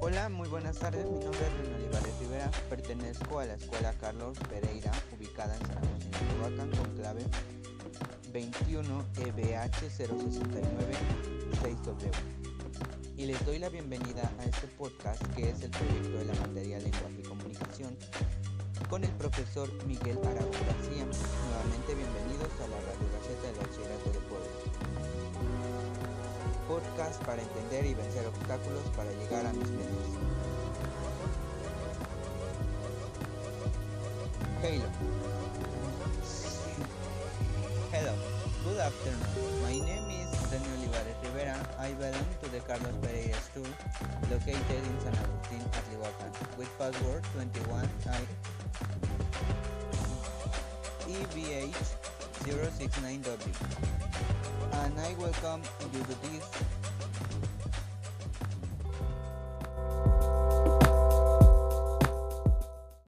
Hola, muy buenas tardes. Mi nombre es René Olivares Rivera. Pertenezco a la Escuela Carlos Pereira, ubicada en de Tehuacán, con clave 21 EBH 069 6W. Y les doy la bienvenida a este podcast que es el proyecto de la materia Lenguaje y Comunicación con el profesor Miguel Araújo Para entender y vencer obstáculos para llegar a mis metas. Hello. Hello. Good afternoon. My name is Daniel Olivares Rivera. I belong to the Carlos Pereira School located in San Agustin, Atlihuacan with password 21I EVH069W. And I welcome you to this